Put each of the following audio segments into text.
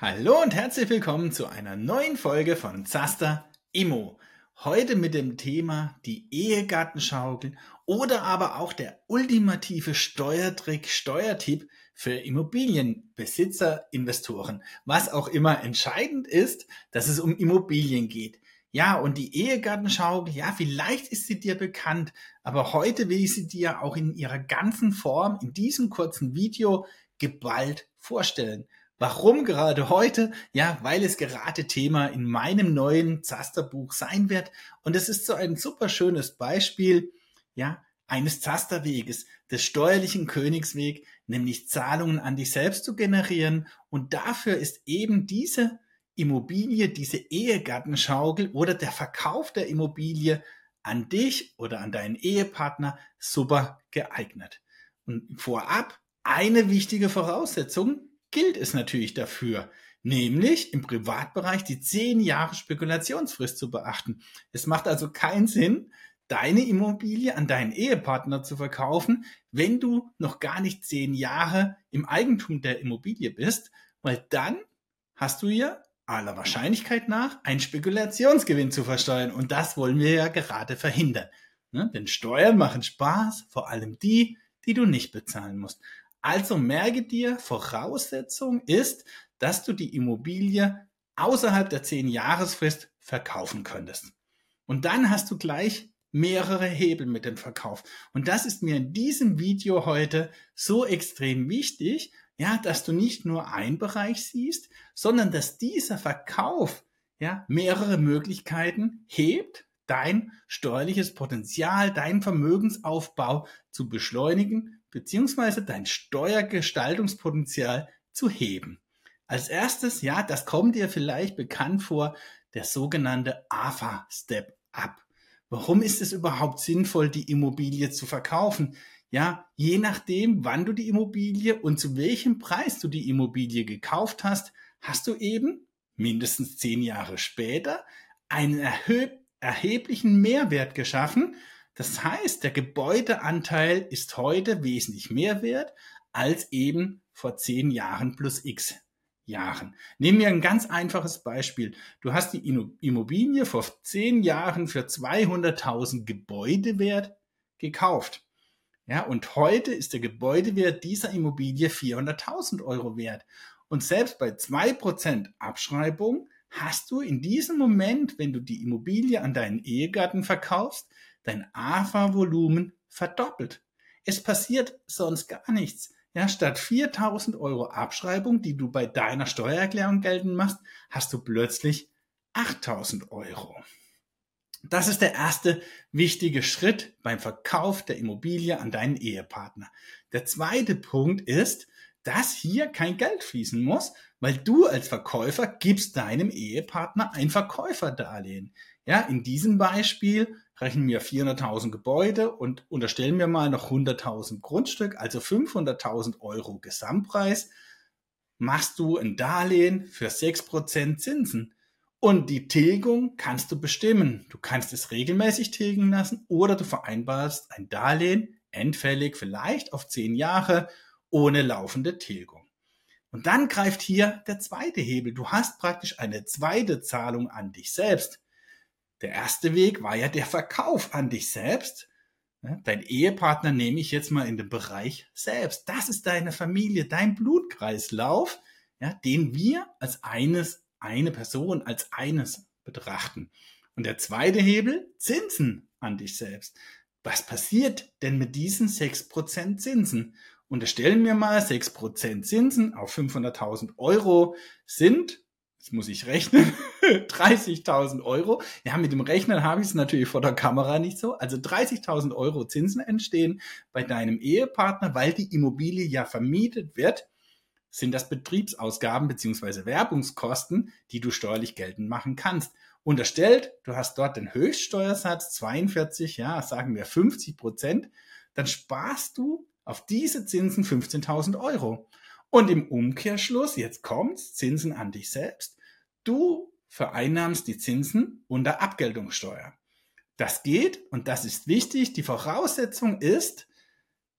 Hallo und herzlich willkommen zu einer neuen Folge von Zaster Immo. Heute mit dem Thema die Ehegattenschaukel oder aber auch der ultimative Steuertrick, Steuertipp für Immobilienbesitzer, Investoren. Was auch immer entscheidend ist, dass es um Immobilien geht. Ja, und die Ehegattenschaukel, ja, vielleicht ist sie dir bekannt, aber heute will ich sie dir auch in ihrer ganzen Form in diesem kurzen Video geballt vorstellen. Warum gerade heute? Ja, weil es gerade Thema in meinem neuen Zasterbuch sein wird. Und es ist so ein super schönes Beispiel, ja, eines Zasterweges, des steuerlichen Königsweg, nämlich Zahlungen an dich selbst zu generieren. Und dafür ist eben diese Immobilie, diese Ehegattenschaukel oder der Verkauf der Immobilie an dich oder an deinen Ehepartner super geeignet. Und vorab eine wichtige Voraussetzung, gilt es natürlich dafür, nämlich im Privatbereich die zehn Jahre Spekulationsfrist zu beachten. Es macht also keinen Sinn, deine Immobilie an deinen Ehepartner zu verkaufen, wenn du noch gar nicht zehn Jahre im Eigentum der Immobilie bist, weil dann hast du ja aller Wahrscheinlichkeit nach einen Spekulationsgewinn zu versteuern und das wollen wir ja gerade verhindern. Ne? Denn Steuern machen Spaß, vor allem die, die du nicht bezahlen musst. Also merke dir, Voraussetzung ist, dass du die Immobilie außerhalb der 10 Jahresfrist verkaufen könntest. Und dann hast du gleich mehrere Hebel mit dem Verkauf. Und das ist mir in diesem Video heute so extrem wichtig, ja, dass du nicht nur einen Bereich siehst, sondern dass dieser Verkauf ja mehrere Möglichkeiten hebt, dein steuerliches Potenzial, deinen Vermögensaufbau zu beschleunigen beziehungsweise dein Steuergestaltungspotenzial zu heben. Als erstes, ja, das kommt dir vielleicht bekannt vor, der sogenannte AFA Step Up. Warum ist es überhaupt sinnvoll, die Immobilie zu verkaufen? Ja, je nachdem, wann du die Immobilie und zu welchem Preis du die Immobilie gekauft hast, hast du eben mindestens zehn Jahre später einen erheblichen Mehrwert geschaffen, das heißt, der Gebäudeanteil ist heute wesentlich mehr wert als eben vor zehn Jahren plus x Jahren. Nehmen wir ein ganz einfaches Beispiel. Du hast die Immobilie vor zehn Jahren für 200.000 Gebäudewert gekauft. Ja, und heute ist der Gebäudewert dieser Immobilie 400.000 Euro wert. Und selbst bei zwei Prozent Abschreibung hast du in diesem Moment, wenn du die Immobilie an deinen Ehegatten verkaufst, dein AFA-Volumen verdoppelt. Es passiert sonst gar nichts. Ja, statt 4000 Euro Abschreibung, die du bei deiner Steuererklärung geltend machst, hast du plötzlich 8000 Euro. Das ist der erste wichtige Schritt beim Verkauf der Immobilie an deinen Ehepartner. Der zweite Punkt ist, dass hier kein Geld fließen muss, weil du als Verkäufer gibst deinem Ehepartner ein Verkäuferdarlehen. Ja, in diesem Beispiel rechnen wir 400.000 Gebäude und unterstellen wir mal noch 100.000 Grundstück, also 500.000 Euro Gesamtpreis, machst du ein Darlehen für 6% Zinsen. Und die Tilgung kannst du bestimmen. Du kannst es regelmäßig tilgen lassen oder du vereinbarst ein Darlehen endfällig vielleicht auf 10 Jahre ohne laufende Tilgung. Und dann greift hier der zweite Hebel. Du hast praktisch eine zweite Zahlung an dich selbst. Der erste Weg war ja der Verkauf an dich selbst. Dein Ehepartner nehme ich jetzt mal in den Bereich selbst. Das ist deine Familie, dein Blutkreislauf, ja, den wir als eines, eine Person, als eines betrachten. Und der zweite Hebel, Zinsen an dich selbst. Was passiert denn mit diesen 6% Zinsen? Unterstellen wir mal 6% Zinsen auf 500.000 Euro sind jetzt muss ich rechnen, 30.000 Euro. Ja, mit dem Rechnen habe ich es natürlich vor der Kamera nicht so. Also 30.000 Euro Zinsen entstehen bei deinem Ehepartner, weil die Immobilie ja vermietet wird, sind das Betriebsausgaben beziehungsweise Werbungskosten, die du steuerlich geltend machen kannst. Unterstellt, du hast dort den Höchststeuersatz 42, ja, sagen wir 50 Prozent, dann sparst du auf diese Zinsen 15.000 Euro. Und im Umkehrschluss, jetzt kommt's, Zinsen an dich selbst. Du vereinnahmst die Zinsen unter Abgeltungssteuer. Das geht und das ist wichtig. Die Voraussetzung ist,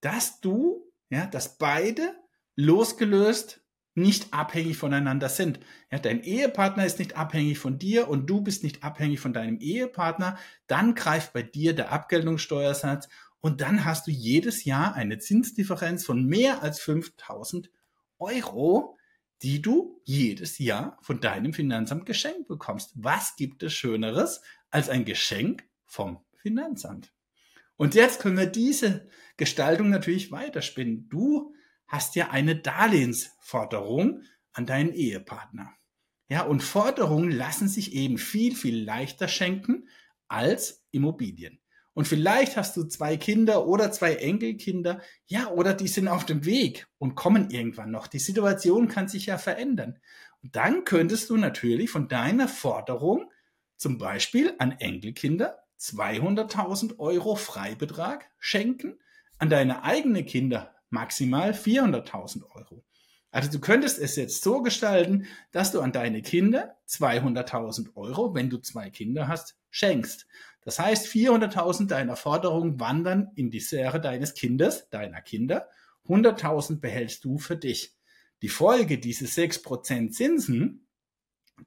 dass du, ja, dass beide losgelöst nicht abhängig voneinander sind. Ja, dein Ehepartner ist nicht abhängig von dir und du bist nicht abhängig von deinem Ehepartner. Dann greift bei dir der Abgeltungssteuersatz und dann hast du jedes Jahr eine Zinsdifferenz von mehr als 5000 Euro, die du jedes Jahr von deinem Finanzamt geschenkt bekommst. Was gibt es Schöneres als ein Geschenk vom Finanzamt? Und jetzt können wir diese Gestaltung natürlich weiterspinnen. Du hast ja eine Darlehensforderung an deinen Ehepartner. Ja, und Forderungen lassen sich eben viel, viel leichter schenken als Immobilien. Und vielleicht hast du zwei Kinder oder zwei Enkelkinder, ja, oder die sind auf dem Weg und kommen irgendwann noch. Die Situation kann sich ja verändern. Und dann könntest du natürlich von deiner Forderung zum Beispiel an Enkelkinder 200.000 Euro Freibetrag schenken, an deine eigenen Kinder maximal 400.000 Euro. Also du könntest es jetzt so gestalten, dass du an deine Kinder 200.000 Euro, wenn du zwei Kinder hast, schenkst. Das heißt, 400.000 deiner Forderung wandern in die Sphäre deines Kindes, deiner Kinder. 100.000 behältst du für dich. Die Folge dieses 6% Zinsen,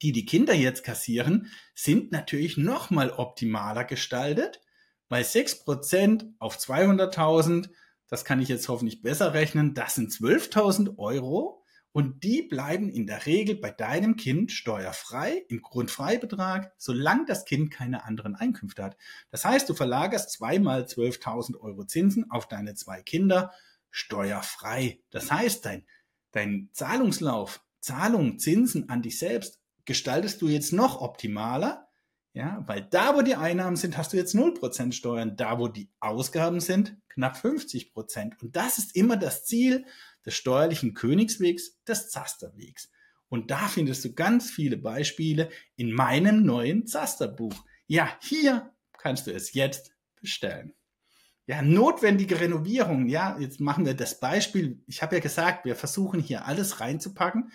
die die Kinder jetzt kassieren, sind natürlich nochmal optimaler gestaltet, weil 6% auf 200.000, das kann ich jetzt hoffentlich besser rechnen, das sind 12.000 Euro und die bleiben in der Regel bei deinem Kind steuerfrei im Grundfreibetrag, solange das Kind keine anderen Einkünfte hat. Das heißt, du verlagerst zweimal 12.000 Euro Zinsen auf deine zwei Kinder steuerfrei. Das heißt, dein, dein Zahlungslauf, Zahlung, Zinsen an dich selbst gestaltest du jetzt noch optimaler, ja, weil da, wo die Einnahmen sind, hast du jetzt 0% Steuern. Da, wo die Ausgaben sind, knapp 50%. Und das ist immer das Ziel des steuerlichen Königswegs, des Zasterwegs. Und da findest du ganz viele Beispiele in meinem neuen Zasterbuch. Ja, hier kannst du es jetzt bestellen. Ja, notwendige Renovierung. Ja, jetzt machen wir das Beispiel. Ich habe ja gesagt, wir versuchen hier alles reinzupacken.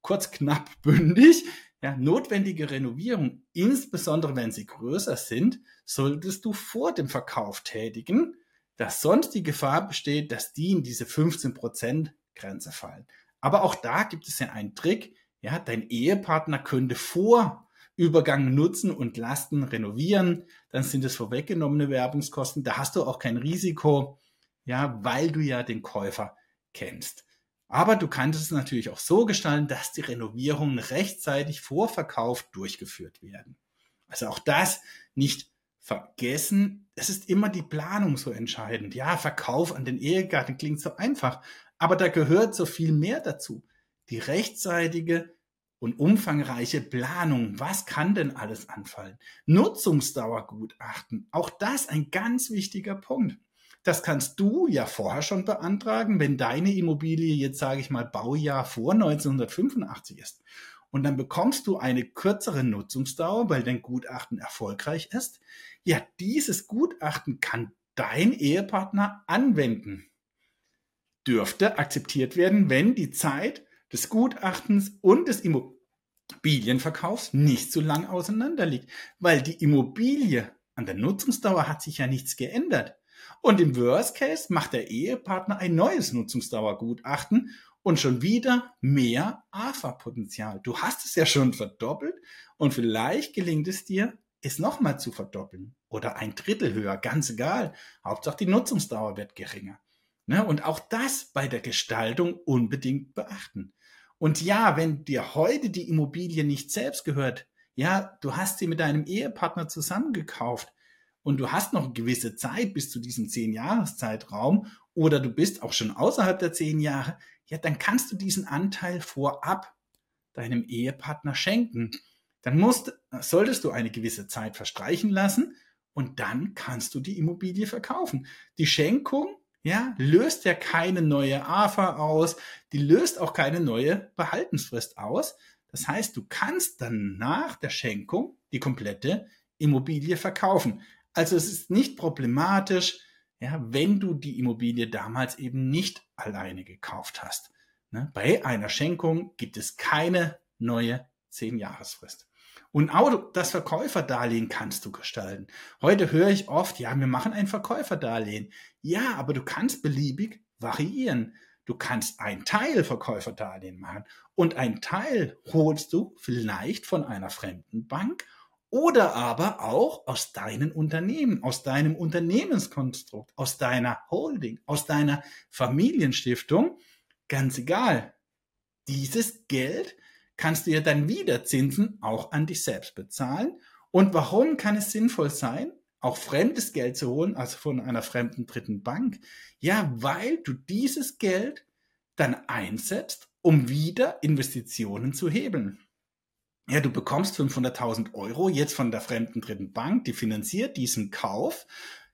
Kurz, knapp, bündig. Ja, notwendige Renovierung, insbesondere wenn sie größer sind, solltest du vor dem Verkauf tätigen dass sonst die Gefahr besteht, dass die in diese 15% Grenze fallen. Aber auch da gibt es ja einen Trick. Ja, dein Ehepartner könnte vor Übergang nutzen und Lasten renovieren. Dann sind es vorweggenommene Werbungskosten. Da hast du auch kein Risiko, ja, weil du ja den Käufer kennst. Aber du kannst es natürlich auch so gestalten, dass die Renovierungen rechtzeitig vor Verkauf durchgeführt werden. Also auch das nicht vergessen, es ist immer die Planung so entscheidend. Ja, Verkauf an den Ehegatten klingt so einfach, aber da gehört so viel mehr dazu. Die rechtzeitige und umfangreiche Planung. Was kann denn alles anfallen? Nutzungsdauergutachten. Auch das ein ganz wichtiger Punkt. Das kannst du ja vorher schon beantragen, wenn deine Immobilie jetzt, sage ich mal, Baujahr vor 1985 ist. Und dann bekommst du eine kürzere Nutzungsdauer, weil dein Gutachten erfolgreich ist. Ja, dieses Gutachten kann dein Ehepartner anwenden. Dürfte akzeptiert werden, wenn die Zeit des Gutachtens und des Immobilienverkaufs nicht so lang auseinander liegt, weil die Immobilie an der Nutzungsdauer hat sich ja nichts geändert. Und im Worst Case macht der Ehepartner ein neues Nutzungsdauergutachten und schon wieder mehr AFA-Potenzial. Du hast es ja schon verdoppelt und vielleicht gelingt es dir, es nochmal zu verdoppeln oder ein Drittel höher, ganz egal. Hauptsache die Nutzungsdauer wird geringer. Ne? Und auch das bei der Gestaltung unbedingt beachten. Und ja, wenn dir heute die Immobilie nicht selbst gehört, ja, du hast sie mit deinem Ehepartner zusammengekauft und du hast noch gewisse Zeit bis zu diesem zehn Jahreszeitraum oder du bist auch schon außerhalb der zehn Jahre, ja, dann kannst du diesen Anteil vorab deinem Ehepartner schenken. Dann musst, solltest du eine gewisse Zeit verstreichen lassen und dann kannst du die Immobilie verkaufen. Die Schenkung, ja, löst ja keine neue AFA aus, die löst auch keine neue Behaltensfrist aus. Das heißt, du kannst dann nach der Schenkung die komplette Immobilie verkaufen. Also es ist nicht problematisch, ja, wenn du die Immobilie damals eben nicht alleine gekauft hast. Ne? Bei einer Schenkung gibt es keine neue 10-Jahresfrist. Und auch das Verkäuferdarlehen kannst du gestalten. Heute höre ich oft, ja, wir machen ein Verkäuferdarlehen. Ja, aber du kannst beliebig variieren. du kannst ein Teil Verkäuferdarlehen machen und ein Teil holst du vielleicht von einer fremden Bank oder aber auch aus deinem Unternehmen, aus deinem Unternehmenskonstrukt, aus deiner Holding, aus deiner Familienstiftung. Ganz egal. Dieses Geld kannst du ja dann wieder Zinsen auch an dich selbst bezahlen. Und warum kann es sinnvoll sein, auch fremdes Geld zu holen, also von einer fremden dritten Bank? Ja, weil du dieses Geld dann einsetzt, um wieder Investitionen zu hebeln ja, du bekommst 500.000 Euro jetzt von der fremden dritten Bank, die finanziert diesen Kauf,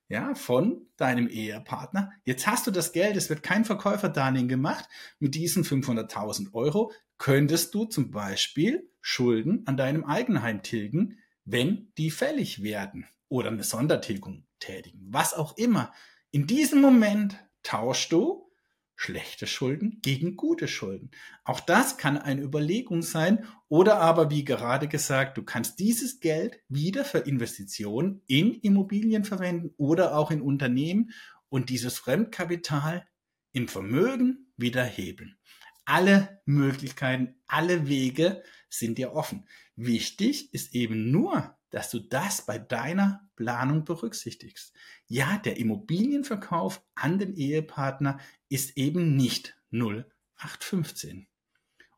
ja, von deinem Ehepartner. Jetzt hast du das Geld, es wird kein Verkäuferdarlehen gemacht. Mit diesen 500.000 Euro könntest du zum Beispiel Schulden an deinem Eigenheim tilgen, wenn die fällig werden oder eine Sondertilgung tätigen, was auch immer. In diesem Moment tauschst du schlechte Schulden gegen gute Schulden. Auch das kann eine Überlegung sein oder aber, wie gerade gesagt, du kannst dieses Geld wieder für Investitionen in Immobilien verwenden oder auch in Unternehmen und dieses Fremdkapital im Vermögen wieder hebeln. Alle Möglichkeiten, alle Wege sind dir offen. Wichtig ist eben nur, dass du das bei deiner Planung berücksichtigst. Ja, der Immobilienverkauf an den Ehepartner ist eben nicht 0815.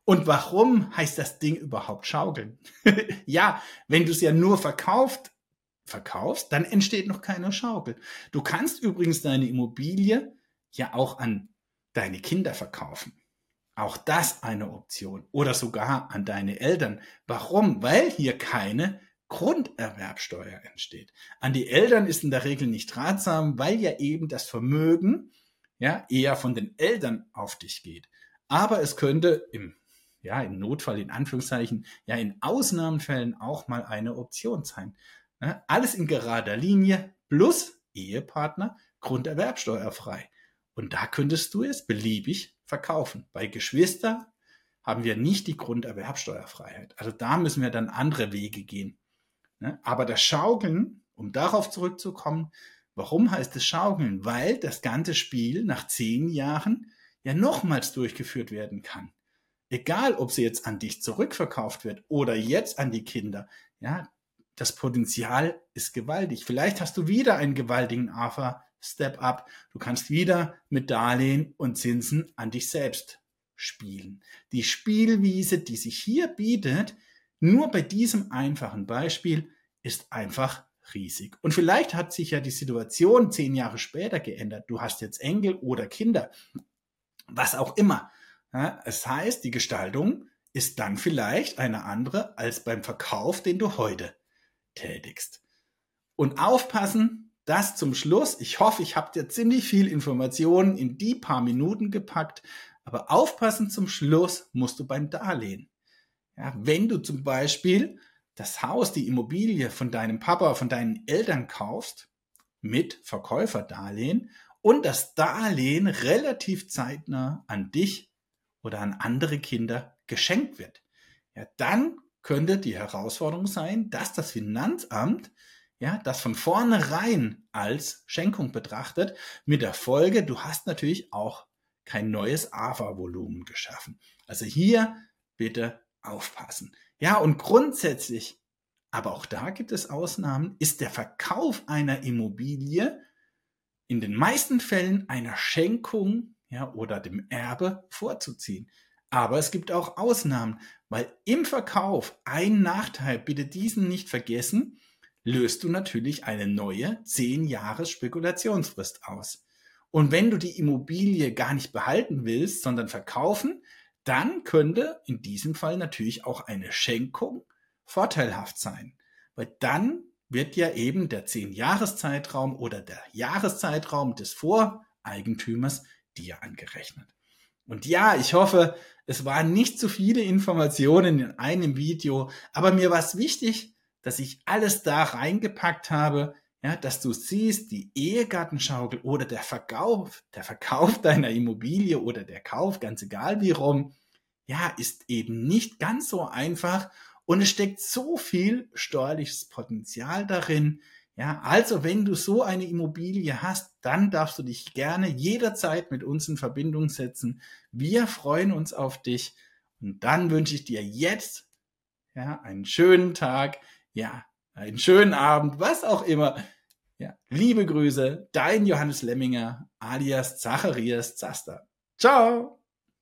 Und warum heißt das Ding überhaupt schaukeln? ja, wenn du es ja nur verkauft, verkaufst, dann entsteht noch keine Schaukel. Du kannst übrigens deine Immobilie ja auch an deine Kinder verkaufen. Auch das eine Option. Oder sogar an deine Eltern. Warum? Weil hier keine Grunderwerbsteuer entsteht. An die Eltern ist in der Regel nicht ratsam, weil ja eben das Vermögen ja eher von den Eltern auf dich geht. Aber es könnte im ja, im Notfall in Anführungszeichen, ja, in Ausnahmefällen auch mal eine Option sein. Ja, alles in gerader Linie plus Ehepartner grunderwerbsteuerfrei. Und da könntest du es beliebig verkaufen. Bei Geschwister haben wir nicht die Grunderwerbsteuerfreiheit. Also da müssen wir dann andere Wege gehen. Ne? Aber das Schaukeln, um darauf zurückzukommen, warum heißt es Schaukeln? Weil das ganze Spiel nach zehn Jahren ja nochmals durchgeführt werden kann. Egal, ob sie jetzt an dich zurückverkauft wird oder jetzt an die Kinder, ja, das Potenzial ist gewaltig. Vielleicht hast du wieder einen gewaltigen AFA Step Up. Du kannst wieder mit Darlehen und Zinsen an dich selbst spielen. Die Spielwiese, die sich hier bietet, nur bei diesem einfachen Beispiel ist einfach riesig. Und vielleicht hat sich ja die Situation zehn Jahre später geändert. Du hast jetzt Enkel oder Kinder, was auch immer. Ja, es heißt, die Gestaltung ist dann vielleicht eine andere als beim Verkauf, den du heute tätigst. Und aufpassen, das zum Schluss. Ich hoffe, ich habe dir ziemlich viel Informationen in die paar Minuten gepackt. Aber aufpassen zum Schluss musst du beim Darlehen. Ja, wenn du zum Beispiel das Haus, die Immobilie von deinem Papa, von deinen Eltern kaufst, mit Verkäuferdarlehen und das Darlehen relativ zeitnah an dich oder an andere Kinder geschenkt wird, ja, dann könnte die Herausforderung sein, dass das Finanzamt ja, das von vornherein als Schenkung betrachtet, mit der Folge, du hast natürlich auch kein neues AFA-Volumen geschaffen. Also hier bitte aufpassen. Ja, und grundsätzlich, aber auch da gibt es Ausnahmen, ist der Verkauf einer Immobilie in den meisten Fällen einer Schenkung ja, oder dem Erbe vorzuziehen. Aber es gibt auch Ausnahmen, weil im Verkauf ein Nachteil, bitte diesen nicht vergessen, löst du natürlich eine neue 10 Jahres Spekulationsfrist aus. Und wenn du die Immobilie gar nicht behalten willst, sondern verkaufen, dann könnte in diesem Fall natürlich auch eine Schenkung vorteilhaft sein. Weil dann wird ja eben der 10-Jahres-Zeitraum oder der Jahreszeitraum des Voreigentümers dir angerechnet. Und ja, ich hoffe, es waren nicht zu viele Informationen in einem Video, aber mir war es wichtig, dass ich alles da reingepackt habe, ja, dass du siehst, die Ehegattenschaukel oder der Verkauf, der Verkauf deiner Immobilie oder der Kauf, ganz egal wie rum, ja, ist eben nicht ganz so einfach und es steckt so viel steuerliches Potenzial darin, Ja, also wenn du so eine Immobilie hast, dann darfst du dich gerne jederzeit mit uns in Verbindung setzen. Wir freuen uns auf dich und dann wünsche ich dir jetzt ja, einen schönen Tag, ja, einen schönen Abend, was auch immer. Ja, liebe Grüße, dein Johannes Lemminger alias Zacharias Zaster. Ciao!